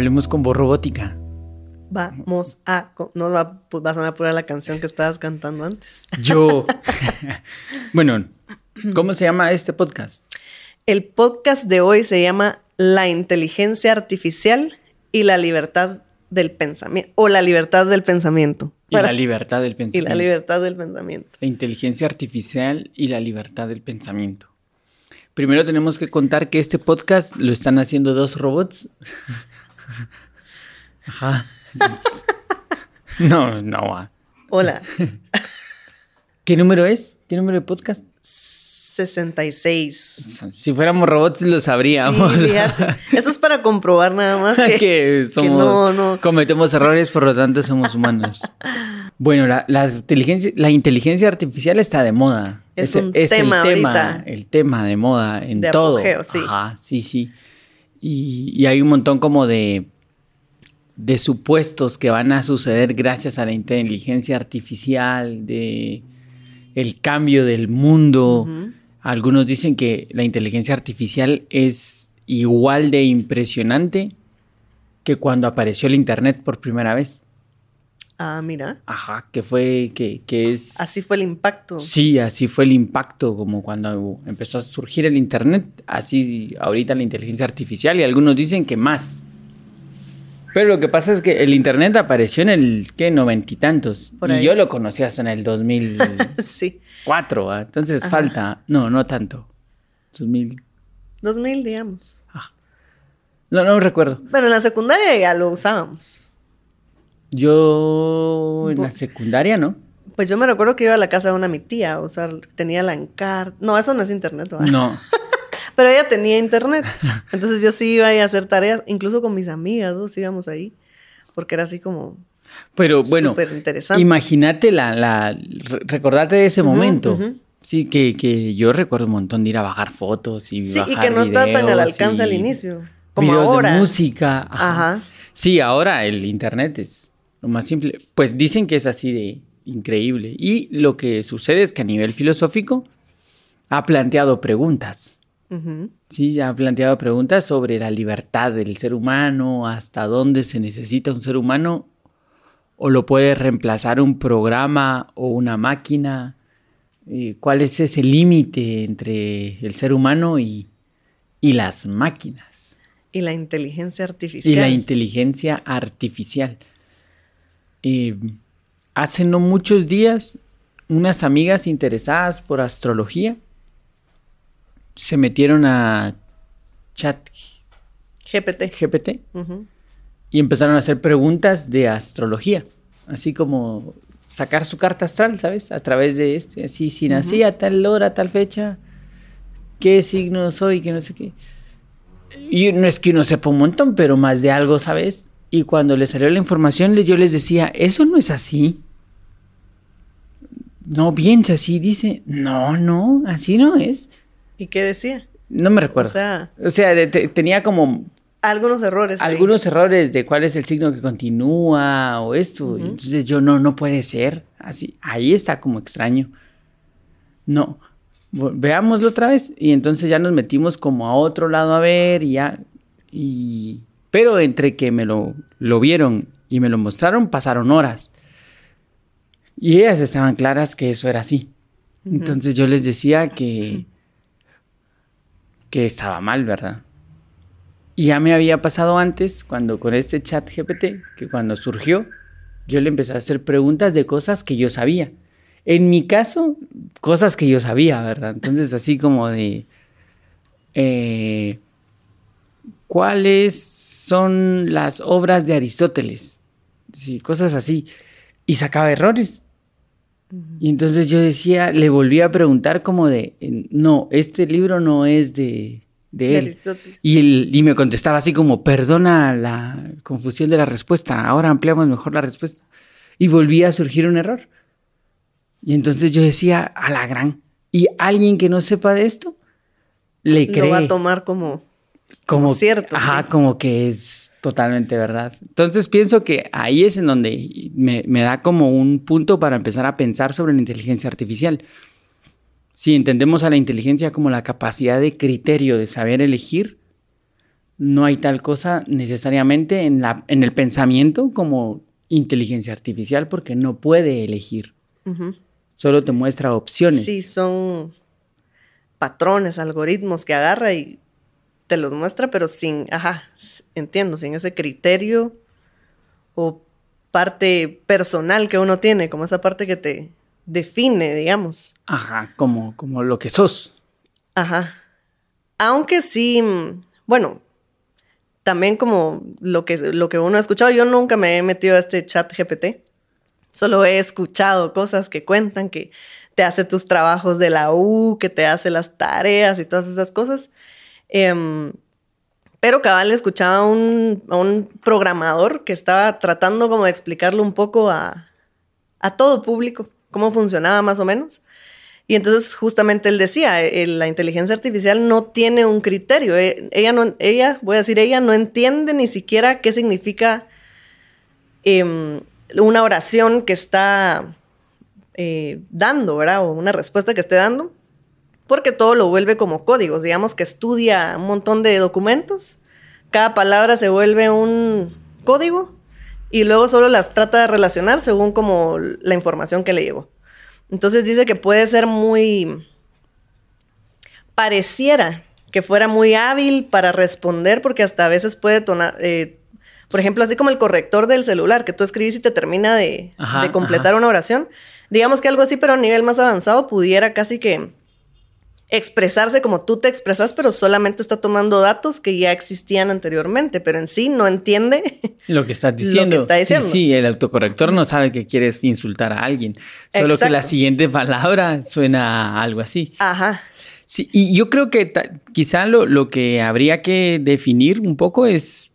Hablemos con voz robótica. Vamos a. No va, pues vas a apurar la canción que estabas cantando antes. Yo. bueno, ¿cómo se llama este podcast? El podcast de hoy se llama La inteligencia artificial y la libertad del pensamiento. O la libertad del pensamiento. Y la libertad del pensamiento. Y la libertad del pensamiento. La inteligencia artificial y la libertad del pensamiento. Primero tenemos que contar que este podcast lo están haciendo dos robots. Ajá. No, no Hola. ¿Qué número es? ¿Qué número de podcast? 66. Si fuéramos robots lo sabríamos. Sí, Eso es para comprobar nada más que, somos, cometemos errores, por lo tanto somos humanos. Bueno, la, inteligencia, la inteligencia artificial está de moda. Es, un tema el tema, el tema de moda en todo. sí. Ajá, sí, sí. Y, hay un montón como de, de supuestos que van a suceder gracias a la inteligencia artificial, de el cambio del mundo. Algunos dicen que la inteligencia artificial es igual de impresionante que cuando apareció el Internet por primera vez. Ah, mira. Ajá, que fue, que, es... Así fue el impacto. Sí, así fue el impacto, como cuando empezó a surgir el Internet, así ahorita la inteligencia artificial y algunos dicen que más. Pero lo que pasa es que el internet apareció en el, ¿qué? Noventa y tantos. y yo lo conocí hasta en el 2004. sí. Entonces falta, no, no tanto. 2000. 2000, digamos. Ah. No, no recuerdo. Bueno, en la secundaria ya lo usábamos. Yo en la secundaria, ¿no? Pues yo me recuerdo que iba a la casa de una mi tía, o sea, tenía la encar... No, eso no es internet, ¿verdad? No. Pero ella tenía internet. Entonces yo sí iba a hacer tareas, incluso con mis amigas, ¿no? íbamos ahí. Porque era así como. Pero bueno, interesante. imagínate la, la, recordate de ese momento. Sí, que, que, yo recuerdo un montón de ir a bajar fotos y Sí, y que no está tan al alcance al inicio. Como videos ahora. de música. Ajá. Sí, ahora el internet es lo más simple. Pues dicen que es así de increíble. Y lo que sucede es que a nivel filosófico ha planteado preguntas. Sí, ha planteado preguntas sobre la libertad del ser humano, hasta dónde se necesita un ser humano, o lo puede reemplazar un programa o una máquina. Eh, ¿Cuál es ese límite entre el ser humano y, las máquinas? Y la inteligencia artificial. Y la inteligencia artificial. Eh, hace no muchos días, unas amigas interesadas por astrología se metieron a chat GPT, GPT y empezaron a hacer preguntas de astrología, así como sacar su carta astral, ¿sabes? A través de este, así, si nací a tal hora, tal fecha, qué signo soy, que no sé qué. Y no es que uno sepa un montón, pero más de algo, ¿sabes? Y cuando le salió la información, yo les decía, eso no es así. No piensa así, dice, no, no, así no es. ¿Y qué decía? No me recuerdo. O sea, tenía como... Algunos errores. Algunos errores de cuál es el signo que continúa o esto. Entonces yo, no, no puede ser. Así, ahí está como extraño. No, veámoslo otra vez. Y entonces ya nos metimos como a otro lado a ver y ya... Y... Pero entre que me lo, lo vieron y me lo mostraron, pasaron horas. Y ellas estaban claras que eso era así. Entonces yo les decía que que estaba mal, ¿verdad? Y ya me había pasado antes, cuando con este chat GPT, que cuando surgió, yo le empecé a hacer preguntas de cosas que yo sabía. En mi caso, cosas que yo sabía, ¿verdad? Entonces, así como de... Eh, ¿Cuáles son las obras de Aristóteles? Sí, cosas así. Y sacaba errores. Y entonces yo decía, le volví a preguntar como de, no, este libro no es de, de él. Y, y me contestaba así como, perdona la confusión de la respuesta, ahora ampliamos mejor la respuesta. Y volvía a surgir un error. Y entonces yo decía, a la gran. Y alguien que no sepa de esto, le cree. Lo va a tomar como, como, cierto. Ajá, como que es Totalmente verdad. Entonces pienso que ahí es en donde me, da como un punto para empezar a pensar sobre la inteligencia artificial. Si entendemos a la inteligencia como la capacidad de criterio de saber elegir, no hay tal cosa necesariamente en, la, en el pensamiento como inteligencia artificial porque no puede elegir. Solo te muestra opciones. Sí, son patrones, algoritmos que agarra y te los muestra, pero sin, ajá, entiendo, sin ese criterio o parte personal que uno tiene, como esa parte que te define, digamos. Ajá, como, como lo que sos. Ajá. Aunque sí, bueno, también como lo que, lo que uno ha escuchado, yo nunca me he metido a este chat GPT. Solo he escuchado cosas que cuentan que te hace tus trabajos de la U, que te hace las tareas y todas esas cosas. Em, pero cabal escuchaba a un, a un, programador que estaba tratando como de explicarlo un poco a, a todo público, cómo funcionaba más o menos. Y entonces justamente él decía, eh, la inteligencia artificial no tiene un criterio. Eh, ella, no, ella, voy a decir, ella no entiende ni siquiera qué significa em, una oración que está eh, dando, ¿verdad? O una respuesta que esté dando, porque todo lo vuelve como códigos. Digamos que estudia un montón de documentos, cada palabra se vuelve un código y luego solo las trata de relacionar según como la información que le llegó. Entonces dice que puede ser muy... pareciera que fuera muy hábil para responder porque hasta a veces puede tonar, eh, por ejemplo, así como el corrector del celular, que tú escribís y te termina de, completar una oración. Digamos que algo así, pero a nivel más avanzado, pudiera casi que expresarse como tú te expresas, pero solamente está tomando datos que ya existían anteriormente, pero en sí no entiende lo que estás diciendo. Sí, sí, el autocorrector no sabe que quieres insultar a alguien, solo que la siguiente palabra suena algo así. Ajá. Sí, y yo creo que quizá lo, lo que habría que definir un poco es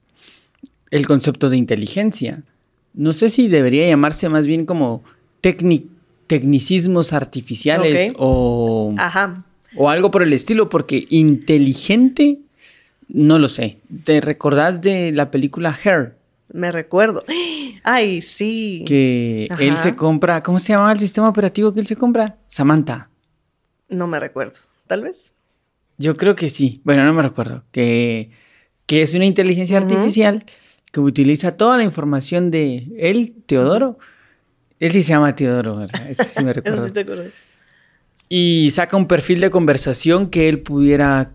el concepto de inteligencia. No sé si debería llamarse más bien como tecnicismos artificiales o, o algo por el estilo, porque inteligente, no lo sé. ¿Te recordás de la película Hair? Me recuerdo. Ay, sí. Que él se compra, ¿cómo se llamaba el sistema operativo que él se compra? Samantha. No me recuerdo, tal vez. Yo creo que sí. Bueno, no me recuerdo. Que, que es una inteligencia artificial que utiliza toda la información de él, Teodoro. Él sí se llama Teodoro, ¿verdad? Eso sí me recuerdo. Y saca un perfil de conversación que él pudiera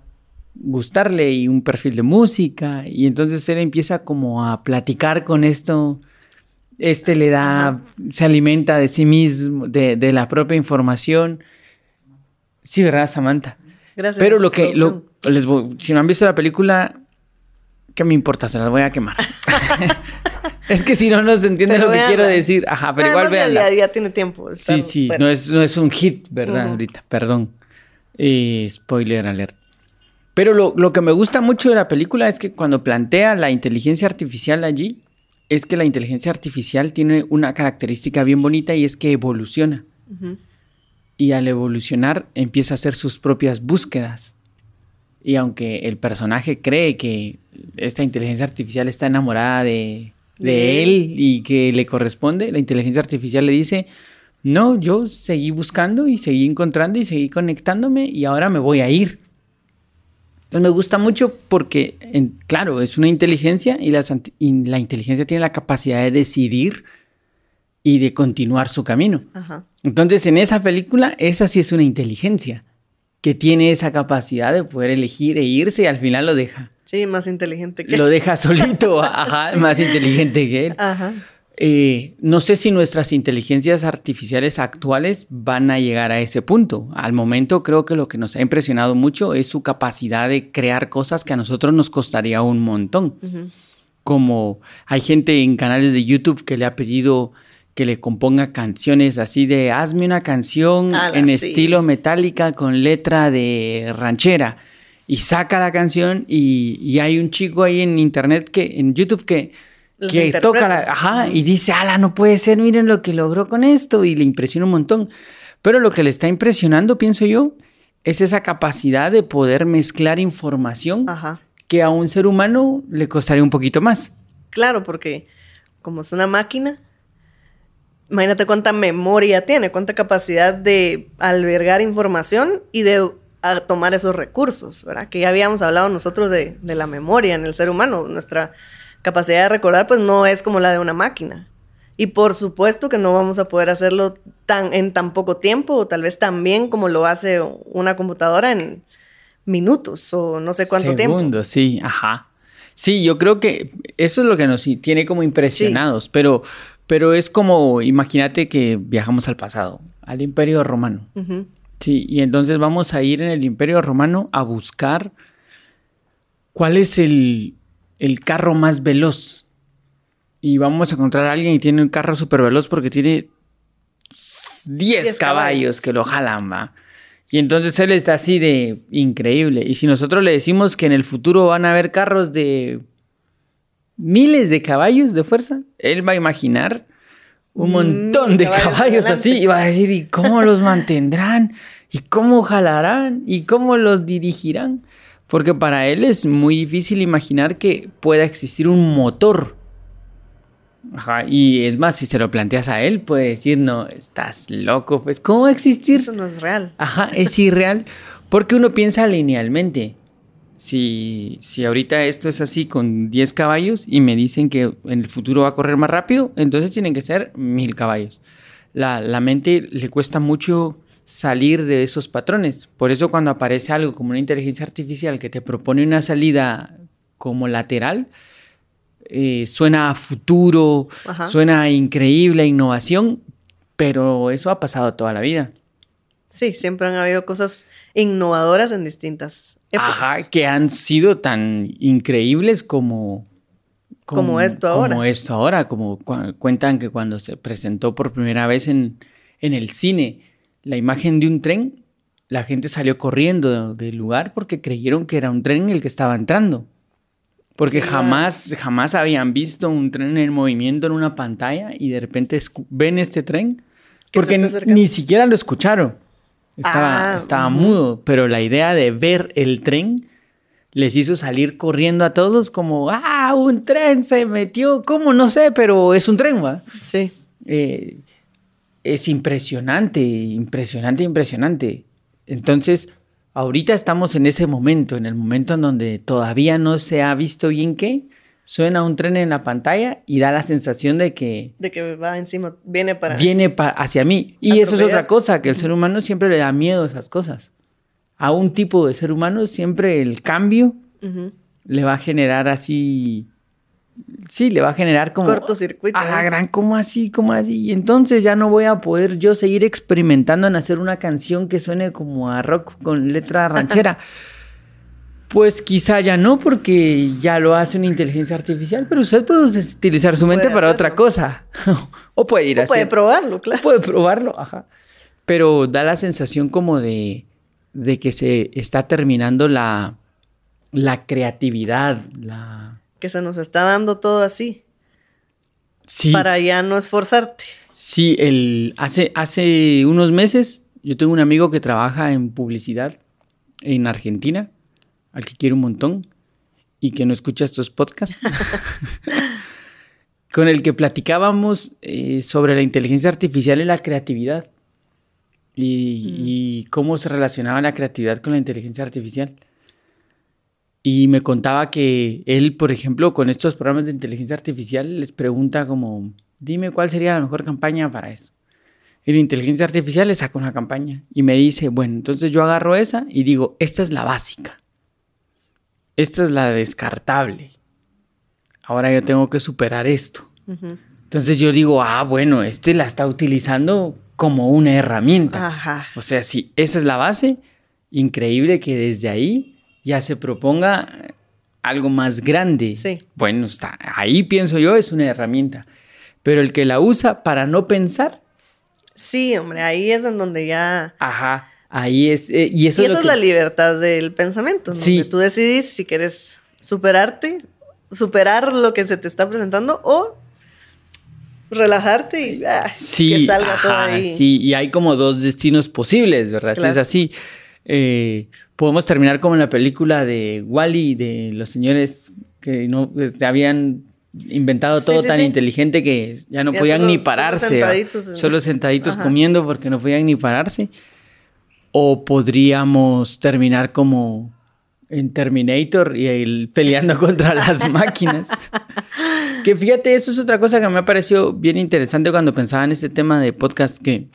gustarle y un perfil de música. Y entonces él empieza como a platicar con esto. Este le da, se alimenta de sí mismo, de, la propia información. Sí, ¿verdad, Samantha? Gracias. Pero lo que, les si no han visto la película, ¿Qué me importa? Se las voy a quemar. es que si no, no se entiende lo que quiero decir. Ajá, pero igual vean. Ya, tiene tiempo. Sí, sí, no, es, no es un hit, ¿verdad? Ahorita, perdón. Eh, spoiler alert. Pero lo, lo, que me gusta mucho de la película es que cuando plantea la inteligencia artificial allí, es que la inteligencia artificial tiene una característica bien bonita y es que evoluciona. Y al evolucionar empieza a hacer sus propias búsquedas. Y aunque el personaje cree que esta inteligencia artificial está enamorada de, él y que le corresponde, la inteligencia artificial le dice, no, yo seguí buscando y seguí encontrando y seguí conectándome y ahora me voy a ir. Entonces me gusta mucho porque, claro, es una inteligencia y la, y la, inteligencia tiene la capacidad de decidir y de continuar su camino. Entonces en esa película, esa sí es una inteligencia que tiene esa capacidad de poder elegir e irse y al final lo deja. Sí, más inteligente que él. Lo deja solito, ajá, más inteligente que él. Ajá. Eh, no sé si nuestras inteligencias artificiales actuales van a llegar a ese punto. Al momento creo que lo que nos ha impresionado mucho es su capacidad de crear cosas que a nosotros nos costaría un montón. Como hay gente en canales de YouTube que le ha pedido que le componga canciones así de hazme una canción en estilo metálica con letra de ranchera y saca la canción y, hay un chico ahí en internet que en YouTube que que toca la, ajá y dice ala no puede ser miren lo que logró con esto y le impresiona un montón. Pero lo que le está impresionando pienso yo es esa capacidad de poder mezclar información que a un ser humano le costaría un poquito más. Claro porque como es una máquina imagínate cuánta memoria tiene, cuánta capacidad de albergar información y de a tomar esos recursos, ¿verdad? Que ya habíamos hablado nosotros de, de la memoria en el ser humano. Nuestra capacidad de recordar, pues no es como la de una máquina. Y por supuesto que no vamos a poder hacerlo tan, en tan poco tiempo o tal vez tan bien como lo hace una computadora en minutos o no sé cuánto tiempo. Segundos, sí, ajá. Sí, yo creo que eso es lo que nos tiene como impresionados, pero, pero es como, imagínate que viajamos al pasado, al Imperio Romano. Sí, y entonces vamos a ir en el Imperio Romano a buscar cuál es el, el carro más veloz y vamos a encontrar a alguien y tiene un carro súper veloz porque tiene 10 caballos, que lo jalan, va. Y entonces él está así de increíble. Y si nosotros le decimos que en el futuro van a haber carros de miles de caballos de fuerza, él va a imaginar un mm, montón de caballos, así y va a decir, ¿y cómo los mantendrán? ¿Y cómo jalarán? ¿Y cómo los dirigirán? Porque para él es muy difícil imaginar que pueda existir un motor Ajá, y es más, si se lo planteas a él, puede decir, no, estás loco, pues, ¿cómo existir? Eso no es real. Ajá, es irreal, porque uno piensa linealmente. Si, si ahorita esto es así con 10 caballos y me dicen que en el futuro va a correr más rápido, entonces tienen que ser mil caballos. La, la mente le cuesta mucho salir de esos patrones. Por eso cuando aparece algo como una inteligencia artificial que te propone una salida como lateral, eh, suena a futuro, suena a increíble, a innovación, pero eso ha pasado toda la vida. Sí, siempre han habido cosas innovadoras en distintas épocas. Ajá, que han sido tan increíbles como... Como, esto ahora. Como esto ahora, como cuentan que cuando se presentó por primera vez en, en el cine la imagen de un tren, la gente salió corriendo del lugar porque creyeron que era un tren en el que estaba entrando. Porque jamás, jamás habían visto un tren en movimiento en una pantalla y de repente ven este tren. Porque ni siquiera lo escucharon. Estaba, ah, estaba mudo, pero la idea de ver el tren les hizo salir corriendo a todos como, ah, un tren se metió, ¿cómo? No sé, pero es un tren, ¿va? Sí. Eh, es impresionante, impresionante, impresionante. Entonces, Ahorita estamos en ese momento, en el momento en donde todavía no se ha visto bien qué, suena un tren en la pantalla y da la sensación de que... De que va encima, viene para... Viene hacia mí. Y eso es otra cosa, que el ser humano siempre le da miedo a esas cosas. A un tipo de ser humano siempre el cambio le va a generar así sí, le va a generar como... Cortocircuito. A la gran, como así, como así. Y entonces ya no voy a poder yo seguir experimentando en hacer una canción que suene como a rock con letra ranchera. pues quizá ya no, porque ya lo hace una inteligencia artificial, pero usted puede utilizar su mente para otra cosa. o puede ir a Puede probarlo, claro. puede probarlo, ajá. Pero da la sensación como de, de que se está terminando la, la creatividad, la que se nos está dando todo así. Sí. Para ya no esforzarte. Sí, el, hace, hace unos meses yo tengo un amigo que trabaja en publicidad en Argentina, al que quiero un montón y que no escucha estos podcasts, con el que platicábamos eh, sobre la inteligencia artificial y la creatividad y, mm. y cómo se relacionaba la creatividad con la inteligencia artificial. Y me contaba que él, por ejemplo, con estos programas de inteligencia artificial, les pregunta como, dime cuál sería la mejor campaña para eso. Y la inteligencia artificial le saca una campaña y me dice, bueno, entonces yo agarro esa y digo, esta es la básica. Esta es la descartable. Ahora yo tengo que superar esto. Entonces yo digo, ah, bueno, este la está utilizando como una herramienta. O sea, si esa es la base, increíble que desde ahí ya se proponga algo más grande. Sí. Bueno, está, ahí pienso yo, es una herramienta. Pero el que la usa para no pensar. Sí, hombre, ahí es en donde ya. Ajá, ahí es. Eh, y eso esa es, la libertad del pensamiento. Sí. Donde tú decidís si quieres superarte, superar lo que se te está presentando o relajarte y ah, que salga todo ahí. Sí, y hay como dos destinos posibles, ¿verdad? Si es así. Eh, podemos terminar como en la película de Wally, de los señores que no este, habían inventado todo tan inteligente que ya no podían ni pararse. Solo sentaditos, solo sentaditos comiendo porque no podían ni pararse. O podríamos terminar como en Terminator y el, peleando contra las máquinas. que fíjate, eso es otra cosa que me ha parecido bien interesante cuando pensaba en este tema de podcast, que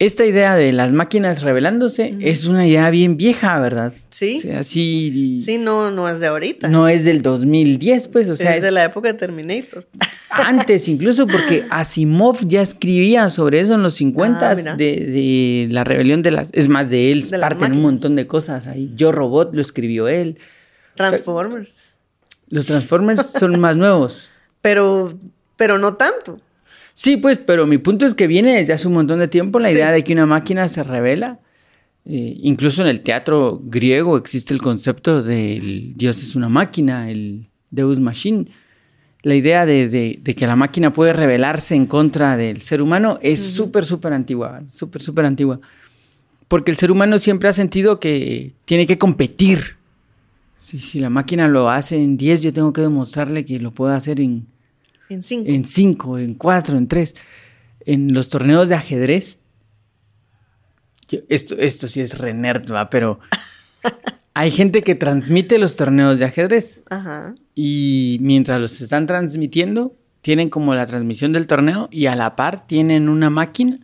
esta idea de las máquinas revelándose es una idea bien vieja, ¿verdad? Sí. O sea, sí. Sí, no, no es de ahorita. No es del 2010, pues, o sea. Es, de la época de Terminator. Antes, incluso, porque Asimov ya escribía sobre eso en los 50 s de, de, la rebelión de las. Es más, de él de parten un montón de cosas ahí. Yo Robot lo escribió él. Transformers. los Transformers son más nuevos. Pero, pero no tanto. Sí, pues, pero mi punto es que viene desde hace un montón de tiempo la idea de que una máquina se revela. Eh, incluso en el teatro griego existe el concepto del Dios es una máquina, el Deus Machine. La idea de, que la máquina puede rebelarse en contra del ser humano es súper, súper antigua, súper, súper antigua. Porque el ser humano siempre ha sentido que tiene que competir. Si, si la máquina lo hace en 10, yo tengo que demostrarle que lo puedo hacer en en cinco. En cinco, en cuatro, en tres. En los torneos de ajedrez. esto, esto sí es re ¿va? Pero hay gente que transmite los torneos de ajedrez. Ajá. Y mientras los están transmitiendo, tienen como la transmisión del torneo y a la par tienen una máquina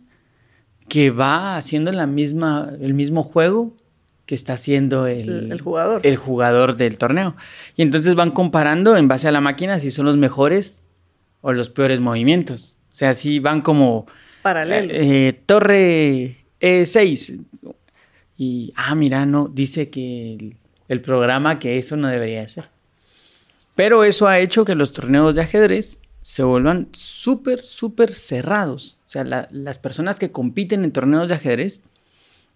que va haciendo la misma, el mismo juego que está haciendo el, el, jugador. el jugador del torneo. Y entonces van comparando en base a la máquina si son los mejores o los peores movimientos. O sea, si van como... Paralelo. Eh, torre E6. Y, ah, mira, no, dice que el, programa que eso no debería ser. Pero eso ha hecho que los torneos de ajedrez se vuelvan súper, súper cerrados. O sea, las personas que compiten en torneos de ajedrez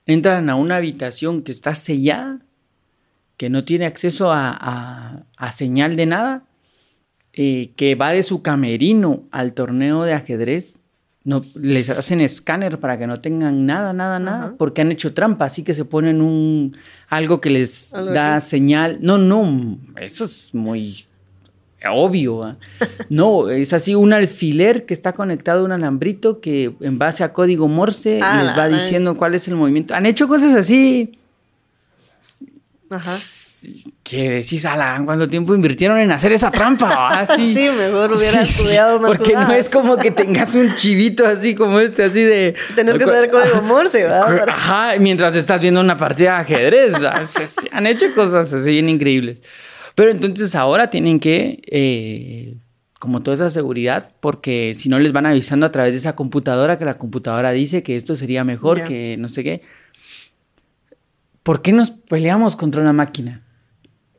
entran a una habitación que está sellada, que no tiene acceso a señal de nada, eh, que va de su camerino al torneo de ajedrez, no, les hacen escáner para que no tengan nada, nada, nada, porque han hecho trampa, así que se ponen un algo que les da señal. No, no, eso es muy obvio. No, es así un alfiler que está conectado a un alambrito que en base a código Morse ah, les va diciendo cuál es el movimiento. Han hecho cosas así Ajá. ¿Qué decís, Alan? ¿Cuánto tiempo invirtieron en hacer esa trampa? Así. sí, mejor hubiera estudiado más. Porque no es como que tengas un chivito así como este, así de. Tenés que saber código Morse, ¿verdad? Ajá, mientras estás viendo una partida de ajedrez. Han hecho cosas así bien increíbles. Pero entonces ahora tienen que. Eh, como toda esa seguridad, porque si no les van avisando a través de esa computadora que la computadora dice que esto sería mejor, que no sé qué. ¿Por qué nos peleamos contra una máquina?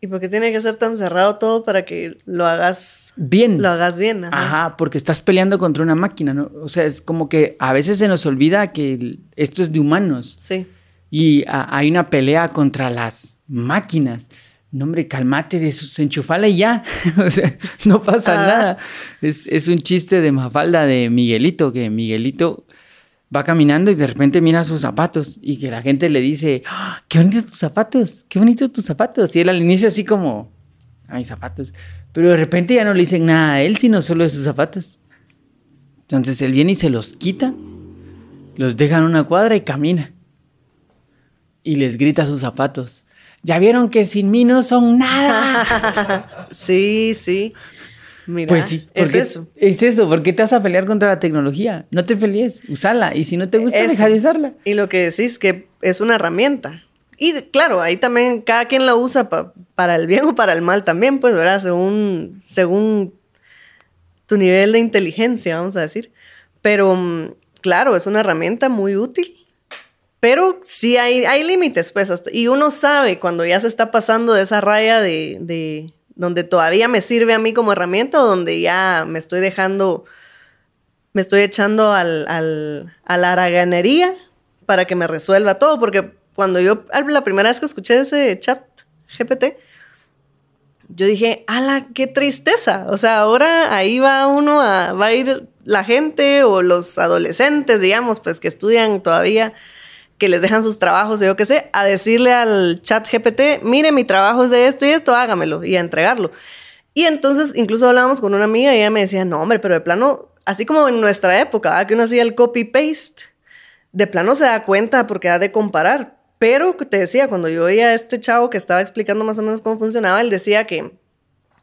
¿Y por qué tiene que ser tan cerrado todo para que lo hagas bien? Lo hagas bien. Ajá. porque estás peleando contra una máquina, ¿no? O sea, es como que a veces se nos olvida que esto es de humanos. Sí. Y hay una pelea contra las máquinas. No, hombre, calmate, desenchufala y ya. o sea, no pasa nada. Es, es un chiste de Mafalda de Miguelito, que Miguelito va caminando y de repente mira sus zapatos y que la gente le dice, ¡Ah, qué bonitos tus zapatos, qué bonitos tus zapatos. Y él al inicio así como, a mis zapatos. Pero de repente ya no le dicen nada a él, sino solo de sus zapatos. Entonces él viene y se los quita, los deja en una cuadra y camina. Y les grita sus zapatos. Ya vieron que sin mí no son nada. sí, sí. Mira, pues sí, es eso. Es eso, porque te vas a pelear contra la tecnología. No te pelees, usala. Y si no te gusta, deja de usarla. Y lo que decís que es una herramienta. Y claro, ahí también cada quien la usa para el bien o para el mal también, pues, ¿verdad? Según, según tu nivel de inteligencia, vamos a decir. Pero mm, claro, es una herramienta muy útil. Pero sí hay, hay límites, pues, y uno sabe cuando ya se está pasando de esa raya de donde todavía me sirve a mí como herramienta o donde ya me estoy dejando, me estoy echando al, al, a la haraganería para que me resuelva todo, porque cuando yo, la primera vez que escuché ese chat GPT, yo dije, ala, qué tristeza. O sea, ahora ahí va uno a, va a ir la gente o los adolescentes, digamos, pues que estudian todavía que les dejan sus trabajos, yo qué sé, a decirle al chat GPT, mire, mi trabajo es de esto y esto, hágamelo y a entregarlo. Y entonces incluso hablábamos con una amiga y ella me decía, no, hombre, pero de plano, así como en nuestra época, que uno hacía el copy-paste, de plano se da cuenta porque ha de comparar. Pero te decía, cuando yo oía a este chavo que estaba explicando más o menos cómo funcionaba, él decía que,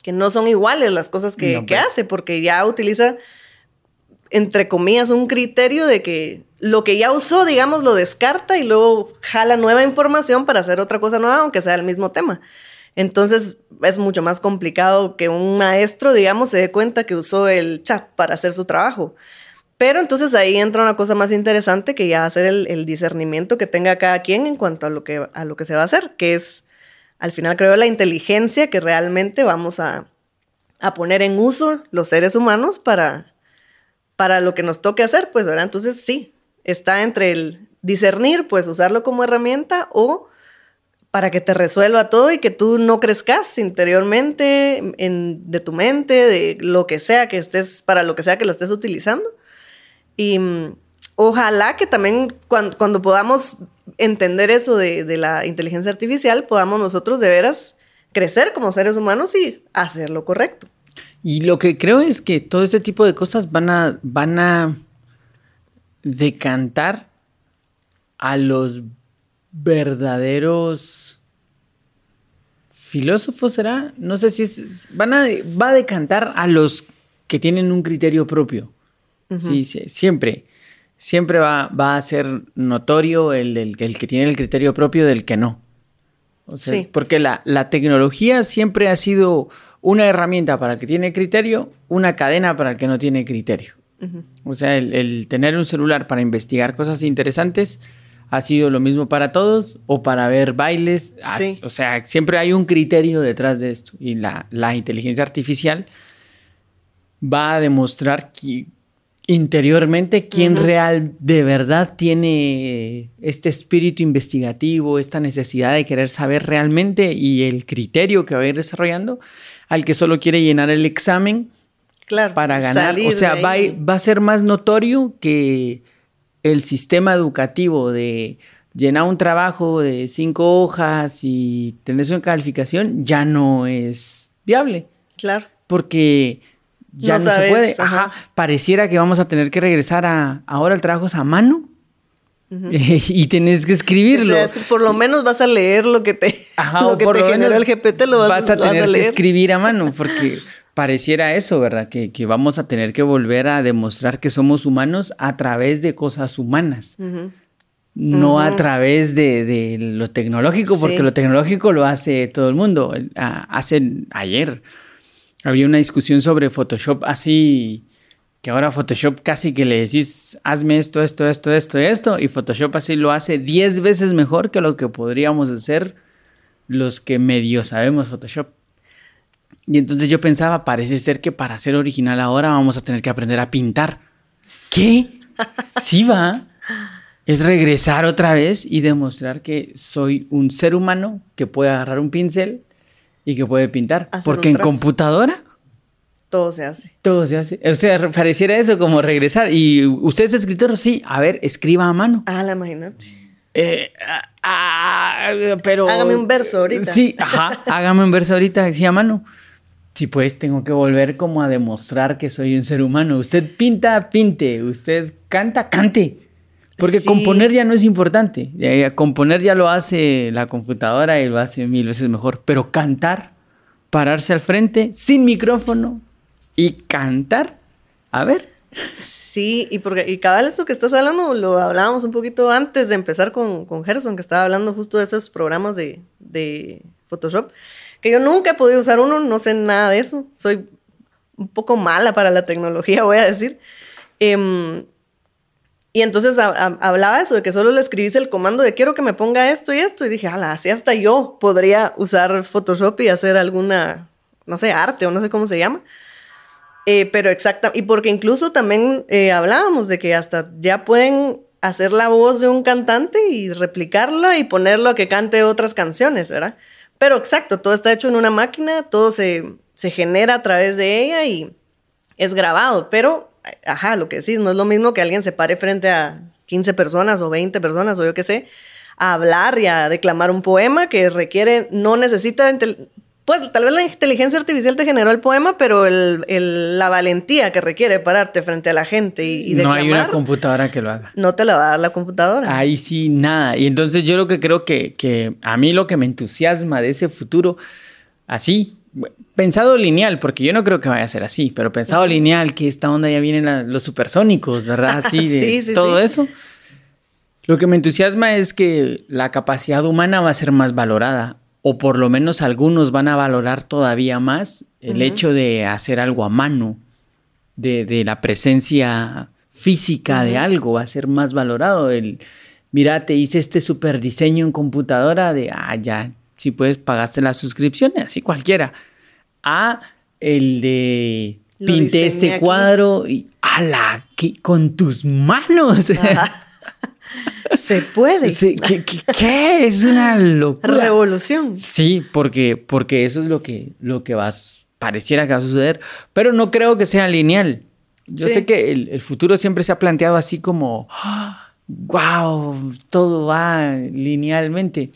que no son iguales las cosas que, que pues. hace, porque ya utiliza, entre comillas, un criterio de que lo que ya usó, digamos, lo descarta y luego jala nueva información para hacer otra cosa nueva, aunque sea el mismo tema. Entonces es mucho más complicado que un maestro, digamos, se dé cuenta que usó el chat para hacer su trabajo. Pero entonces ahí entra una cosa más interesante que ya hacer el, el, discernimiento que tenga cada quien en cuanto a lo, que, a lo que se va a hacer, que es, al final creo, la inteligencia que realmente vamos a, a poner en uso los seres humanos para, para lo que nos toque hacer, pues, ¿verdad? Entonces sí, está entre el discernir, pues usarlo como herramienta o para que te resuelva todo y que tú no crezcas interiormente en, de tu mente, de lo que sea que estés, para lo que sea que lo estés utilizando. Y mm, ojalá que también cuando, podamos entender eso de, de, la inteligencia artificial, podamos nosotros de veras crecer como seres humanos y hacer lo correcto. Y lo que creo es que todo este tipo de cosas van a, van a decantar a los verdaderos filósofos, ¿será? No sé si es, van a, va a decantar a los que tienen un criterio propio. sí, siempre. Siempre va, va, a ser notorio el, el, que tiene el criterio propio del que no. sí. Porque la, la tecnología siempre ha sido una herramienta para el que tiene criterio, una cadena para el que no tiene criterio. O sea, el, tener un celular para investigar cosas interesantes ha sido lo mismo para todos o para ver bailes. O sea, siempre hay un criterio detrás de esto. Y la, inteligencia artificial va a demostrar que, interiormente quién real de verdad tiene este espíritu investigativo, esta necesidad de querer saber realmente y el criterio que va a ir desarrollando al que solo quiere llenar el examen Claro. Para ganar. O sea, va, va, a ser más notorio que el sistema educativo de llenar un trabajo de cinco hojas y tener su calificación ya no es viable. Claro. Porque ya no, se puede. Ajá. Pareciera que vamos a tener que regresar a ahora el trabajo es a mano. y tienes que escribirlo. O sea, es que por lo menos vas a leer lo que te, Ajá, lo que te generó el GPT, lo vas, vas a, tener que escribir a mano, porque pareciera eso, ¿verdad? Que, vamos a tener que volver a demostrar que somos humanos a través de cosas humanas. No a través de, lo tecnológico, porque lo tecnológico lo hace todo el mundo. Hace ayer había una discusión sobre Photoshop así, que ahora Photoshop casi que le decís, hazme esto, esto, esto, esto, esto, y Photoshop así lo hace 10 veces mejor que lo que podríamos hacer los que medio sabemos Photoshop. Y entonces yo pensaba, parece ser que para ser original ahora vamos a tener que aprender a pintar. ¿Qué? Sí va. Es regresar otra vez y demostrar que soy un ser humano que puede agarrar un pincel y que puede pintar. Porque en computadora... Todo se hace. Todo se hace. O sea, pareciera eso como regresar. Y usted es escritor, sí. A ver, escriba a mano. Ah, la imagínate. Eh, ah, pero... Hágame un verso ahorita. Sí, ajá. hágame un verso ahorita, sí, a mano. Sí, pues tengo que volver como a demostrar que soy un ser humano. Usted pinta, pinte. Usted canta, cante. Porque componer ya no es importante. componer ya lo hace la computadora y lo hace mil veces mejor. Pero cantar, pararse al frente sin micrófono y cantar. A ver. Sí, y porque y cada vez esto que estás hablando lo hablábamos un poquito antes de empezar con, con Gerson, que estaba hablando justo de esos programas de, de Photoshop que yo nunca he podido usar uno, no sé nada de eso, soy un poco mala para la tecnología, voy a decir. Em, y entonces hablaba eso, de que solo le escribís el comando de quiero que me ponga esto y esto, y dije, ala, así hasta yo podría usar Photoshop y hacer alguna, no sé, arte o no sé cómo se llama. Eh, pero exacta, y porque incluso también eh, hablábamos de que hasta ya pueden hacer la voz de un cantante y replicarla y ponerlo a que cante otras canciones, ¿verdad? Pero exacto, todo está hecho en una máquina, todo se, genera a través de ella y es grabado, pero, ajá, lo que decís, no es lo mismo que alguien se pare frente a 15 personas o 20 personas o yo qué sé, a hablar y a declamar un poema que requiere, no necesita pues tal vez la inteligencia artificial te generó el poema, pero el, la valentía que requiere pararte frente a la gente y, y No hay una computadora que lo haga. No te la va a dar la computadora. Ahí sí, nada. Y entonces yo lo que creo que, que a mí lo que me entusiasma de ese futuro, así, pensado lineal, porque yo no creo que vaya a ser así, pero pensado lineal, que esta onda ya vienen los supersónicos, ¿verdad? Así, de sí, sí, todo eso. Lo que me entusiasma es que la capacidad humana va a ser más valorada o por lo menos algunos van a valorar todavía más el hecho de hacer algo a mano, de, la presencia física de algo, va a ser más valorado. El, mira, te hice este super diseño en computadora de, ah, ya, si puedes, pagaste la suscripción, así cualquiera. A el de, pinté este cuadro y, ala, que con tus manos. Se puede. ¿qué, Es una locura. Revolución. Sí, porque, porque eso es lo que, lo que va, pareciera que va a suceder, pero no creo que sea lineal. Yo sé que el, futuro siempre se ha planteado así como, wow, todo va linealmente.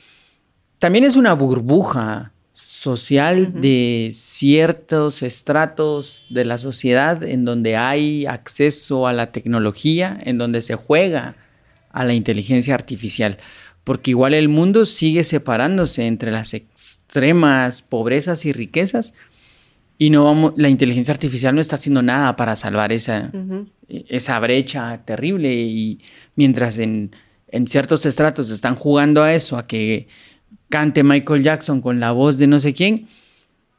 También es una burbuja social de ciertos estratos de la sociedad en donde hay acceso a la tecnología, en donde se juega a la inteligencia artificial, porque igual el mundo sigue separándose entre las extremas pobrezas y riquezas y no vamos, la inteligencia artificial no está haciendo nada para salvar esa, esa brecha terrible y mientras en, en ciertos estratos están jugando a eso, a que cante Michael Jackson con la voz de no sé quién,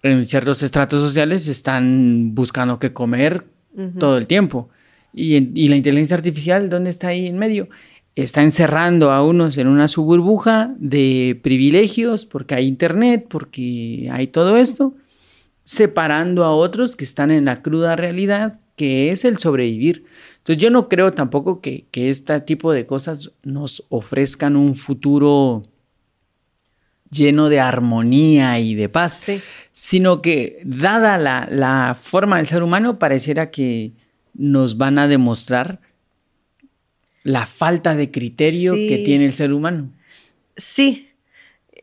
en ciertos estratos sociales están buscando qué comer todo el tiempo. Y, y, la inteligencia artificial, ¿dónde está ahí en medio? Está encerrando a unos en una suburbuja de privilegios porque hay internet, porque hay todo esto, separando a otros que están en la cruda realidad que es el sobrevivir. Entonces yo no creo tampoco que, este tipo de cosas nos ofrezcan un futuro lleno de armonía y de paz, sino que dada la, la forma del ser humano pareciera que nos van a demostrar la falta de criterio que tiene el ser humano. Sí.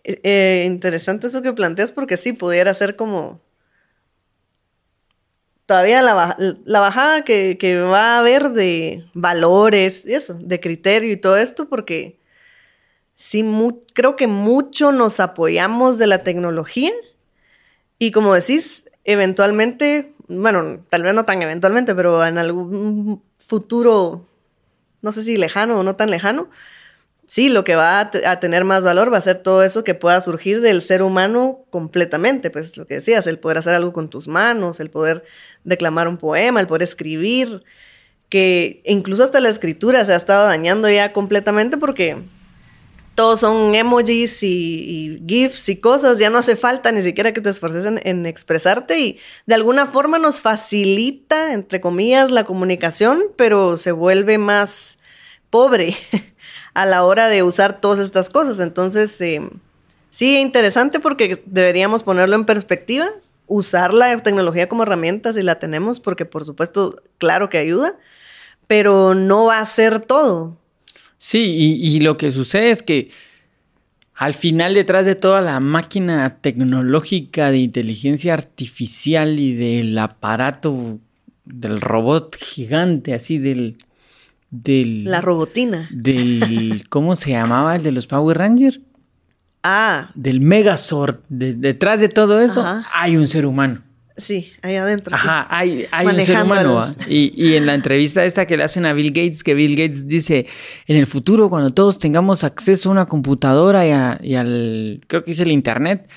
Eh, eh, interesante eso que planteas porque sí, pudiera ser como todavía la, bajada que, va a haber de valores, y eso, de criterio y todo esto, porque sí, creo que mucho nos apoyamos de la tecnología y como decís, eventualmente, bueno, tal vez no tan eventualmente, pero en algún futuro no sé si lejano o no tan lejano, sí, lo que va a, tener más valor va a ser todo eso que pueda surgir del ser humano completamente, pues lo que decías, el poder hacer algo con tus manos, el poder declamar un poema, el poder escribir, que incluso hasta la escritura se ha estado dañando ya completamente porque todos son emojis y, GIFs y cosas, ya no hace falta ni siquiera que te esforces en, expresarte y de alguna forma nos facilita, entre comillas, la comunicación, pero se vuelve más pobre a la hora de usar todas estas cosas. Entonces, eh, sí, interesante porque deberíamos ponerlo en perspectiva, usar la tecnología como herramienta si la tenemos, porque por supuesto, claro que ayuda, pero no va a ser todo. Sí, y, lo que sucede es que al final detrás de toda la máquina tecnológica de inteligencia artificial y del aparato del robot gigante, así del... del la robotina. Del... ¿Cómo se llamaba el de los Power Rangers? Ah. Del Megazord. detrás de todo eso hay un ser humano. Sí, ahí adentro. Ajá, hay, un ser humano. Y, en la entrevista esta que le hacen a Bill Gates, que Bill Gates dice, en el futuro, cuando todos tengamos acceso a una computadora y, y al, creo que es el Internet,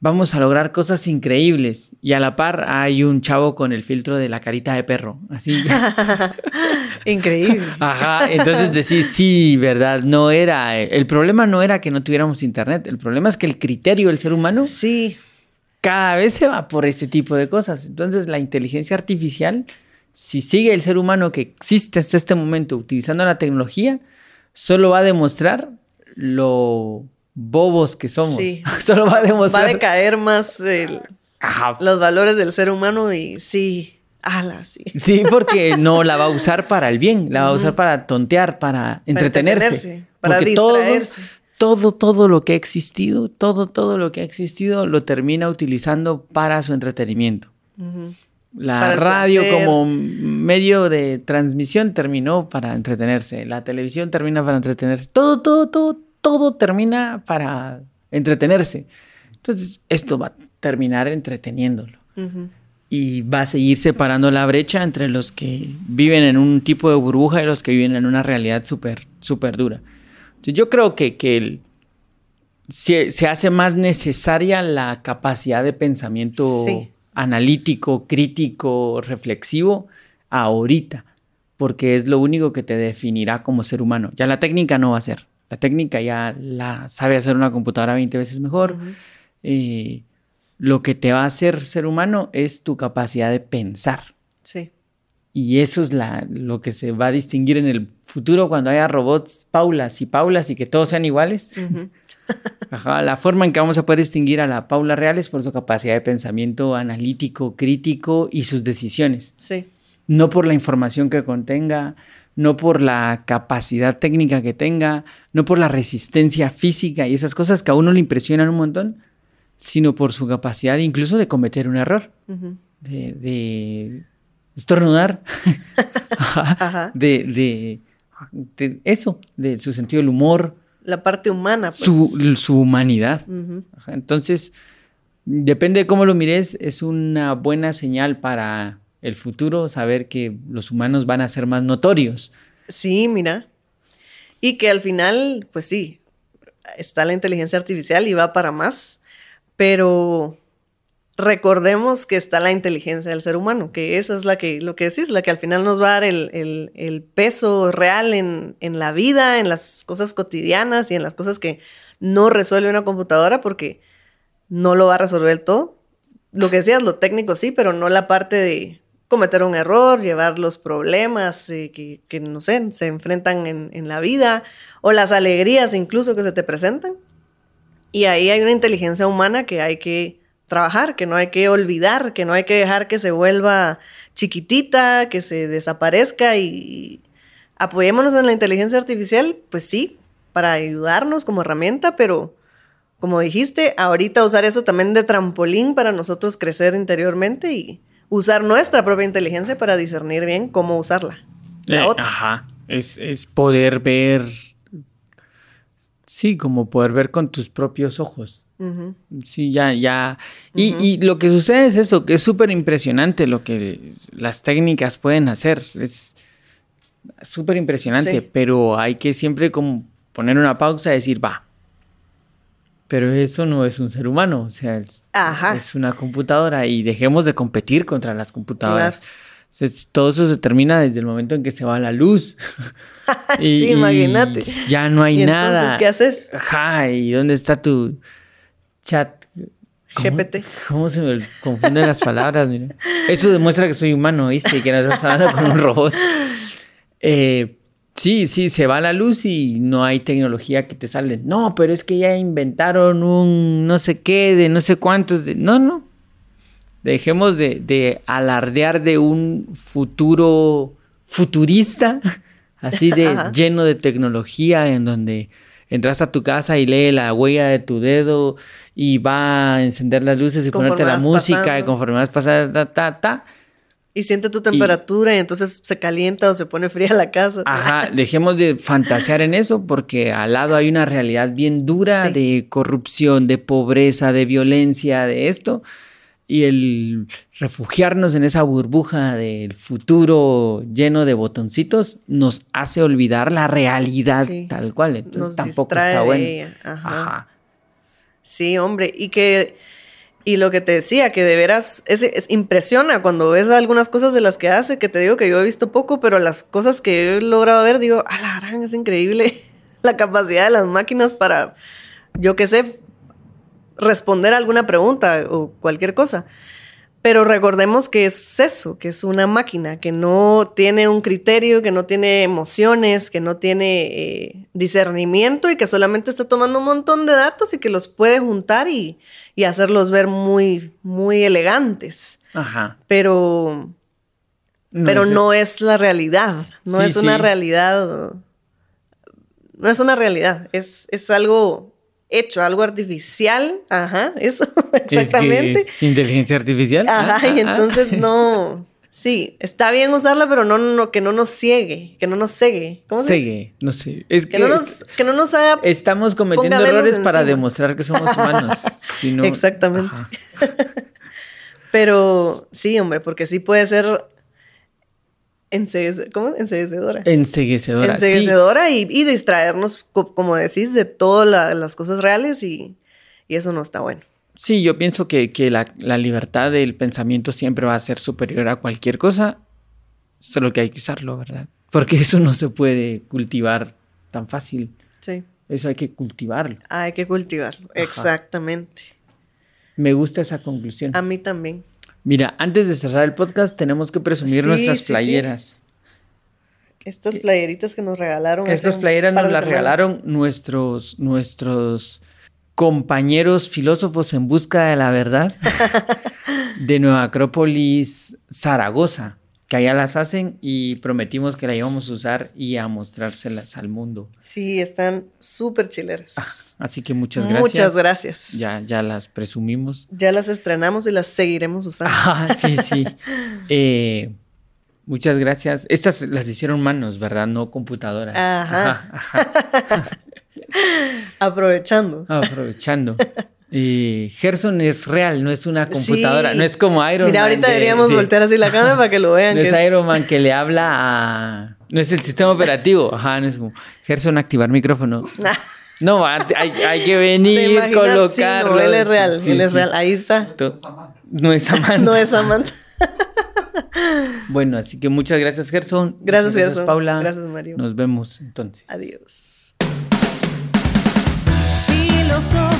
vamos a lograr cosas increíbles. Y a la par hay un chavo con el filtro de la carita de perro. Así. Increíble. Ajá. Entonces decís, sí, verdad. No era. El problema no era que no tuviéramos internet. El problema es que el criterio del ser humano. Sí cada vez se va por ese tipo de cosas. Entonces la inteligencia artificial, si sigue el ser humano que existe hasta este momento utilizando la tecnología, solo va a demostrar lo bobos que somos. Sí. solo va a demostrar. Va a decaer más los valores del ser humano y sí. Ala, sí. Sí, porque no la va a usar para el bien, la va a usar para tontear, para entretenerse. Para, distraerse todo, todo lo que ha existido, todo, todo lo que ha existido lo termina utilizando para su entretenimiento. La radio como medio de transmisión terminó para entretenerse. La televisión termina para entretenerse. Todo, todo, todo, todo termina para entretenerse. Entonces, esto va a terminar entreteniéndolo. Y va a seguir separando la brecha entre los que viven en un tipo de burbuja y los que viven en una realidad súper, súper dura. Yo creo que, que se, hace más necesaria la capacidad de pensamiento analítico, crítico, reflexivo ahorita, porque es lo único que te definirá como ser humano. Ya la técnica no va a ser. La técnica ya la sabe hacer una computadora 20 veces mejor. Eh, lo que te va a hacer ser humano es tu capacidad de pensar. Sí. Y eso es la, lo que se va a distinguir en el futuro cuando haya robots Paulas y Paulas y que todos sean iguales. la forma en que vamos a poder distinguir a la Paula real es por su capacidad de pensamiento analítico, crítico y sus decisiones. Sí. No por la información que contenga, no por la capacidad técnica que tenga, no por la resistencia física y esas cosas que a uno le impresionan un montón, sino por su capacidad incluso de cometer un error, de, estornudar, De, eso, de su sentido del humor. La parte humana. Pues. Su, humanidad. Entonces, depende de cómo lo mires, es una buena señal para el futuro, saber que los humanos van a ser más notorios. Sí, mira. Y que al final, pues sí, está la inteligencia artificial y va para más, pero recordemos que está la inteligencia del ser humano, que esa es la que, lo que decís, la que al final nos va a dar el, peso real en, en, la vida, en las cosas cotidianas y en las cosas que no resuelve una computadora porque no lo va a resolver todo. Lo que decías, lo técnico sí, pero no la parte de cometer un error, llevar los problemas eh, que, no sé, se enfrentan en, la vida o las alegrías incluso que se te presentan. Y ahí hay una inteligencia humana que hay que trabajar, que no hay que olvidar, que no hay que dejar que se vuelva chiquitita, que se desaparezca y apoyémonos en la inteligencia artificial, pues sí, para ayudarnos como herramienta, pero como dijiste, ahorita usar eso también de trampolín para nosotros crecer interiormente y, usar nuestra propia inteligencia para discernir bien cómo usarla. Eh, ajá, es, poder ver, sí, como poder ver con tus propios ojos. Sí, ya, ya. Y, y, lo que sucede es eso, que es súper impresionante lo que las técnicas pueden hacer. Es súper impresionante, pero hay que siempre como poner una pausa y decir, va, pero eso no es un ser humano, o sea, es, una computadora y dejemos de competir contra las computadoras. todo eso se termina desde el momento en que se va la luz. sí, imagínate. Ya no hay nada. Entonces, ¿qué haces? Ajá, ¿y dónde está tu chat? GPT. ¿Cómo se me confunden las palabras? Mira? Eso demuestra que soy humano, ¿viste? Y que no estás hablando con un robot. Eh, Sí, sí, se va la luz y no hay tecnología que te salve. No, pero es que ya inventaron un no sé qué, de no sé cuántos. De... No, no. Dejemos de, alardear de un futuro futurista, así de lleno de tecnología, en donde entras a tu casa y lee la huella de tu dedo y va a encender las luces y ponerte la música y conforme vas pasando, ta, ta, ta y siente tu temperatura y, entonces se calienta o se pone fría la casa. Ajá, dejemos de fantasear en eso porque al lado hay una realidad bien dura de corrupción, de pobreza, de violencia, de esto. Y el refugiarnos en esa burbuja del futuro lleno de botoncitos nos hace olvidar la realidad tal cual. Entonces tampoco está bueno. Ajá. Sí, hombre. Y que y lo que te decía, que de veras es, impresiona cuando ves algunas cosas de las que hace, que te digo que yo he visto poco, pero las cosas que he logrado ver, digo, a la gran, es increíble la capacidad de las máquinas para, yo qué sé, responder a alguna pregunta o cualquier cosa. Pero recordemos que es eso, que es una máquina, que no tiene un criterio, que no tiene emociones, que no tiene eh, discernimiento y que solamente está tomando un montón de datos y que los puede juntar y, hacerlos ver muy, muy elegantes. Ajá. Pero, no, pero es, no es la realidad, no es una realidad no es una realidad, es, es algo hecho, algo artificial, ajá, eso, exactamente. Es, inteligencia artificial. Ajá, y entonces no, sí, está bien usarla, pero no, no, que no nos ciegue, que no nos cegue. ¿Cómo se Cegue, no sé. Es que, no nos, que no nos haga... Estamos cometiendo errores para demostrar que somos humanos. Exactamente. pero sí, hombre, porque sí puede ser ¿Cómo? Enseguecedora. Enseguecedora. Enseguecedora y, y, distraernos, como decís, de todas las cosas reales y, eso no está bueno. Sí, yo pienso que, la, libertad del pensamiento siempre va a ser superior a cualquier cosa, solo que hay que usarlo, ¿verdad? Porque eso no se puede cultivar tan fácil. Sí. Eso hay que cultivarlo. Hay que cultivarlo, exactamente. Me gusta esa conclusión. A mí también. Mira, antes de cerrar el podcast tenemos que presumir nuestras playeras. Estas playeritas que nos regalaron. Estas playeras nos las regalaron nuestros, nuestros compañeros filósofos en busca de la verdad de Nueva Acrópolis, Zaragoza, que allá las hacen y prometimos que la íbamos a usar y a mostrárselas al mundo. Sí, están súper chileras. Ah, Así que muchas gracias. Muchas gracias. Ya, ya las presumimos. Ya las estrenamos y las seguiremos usando. Ah, sí, sí. Eh, muchas gracias. Estas las hicieron manos, ¿verdad? No computadoras. Ajá. Aprovechando. Aprovechando. Y Gerson es real, no es una computadora, no es como Iron Man. Mira, ahorita deberíamos voltear así la cámara para que lo vean. No es, Iron Man que le habla a. No es el sistema operativo. Ajá, no es como Gerson activar micrófono. No, hay, hay que venir, colocarlo. no, él es real, él es real. Ahí está. No es Samantha. No es Samantha. bueno, así que muchas gracias, Gerson. Gracias, gracias Paula. Gracias, Mario. Nos vemos entonces. Adiós. Filosofía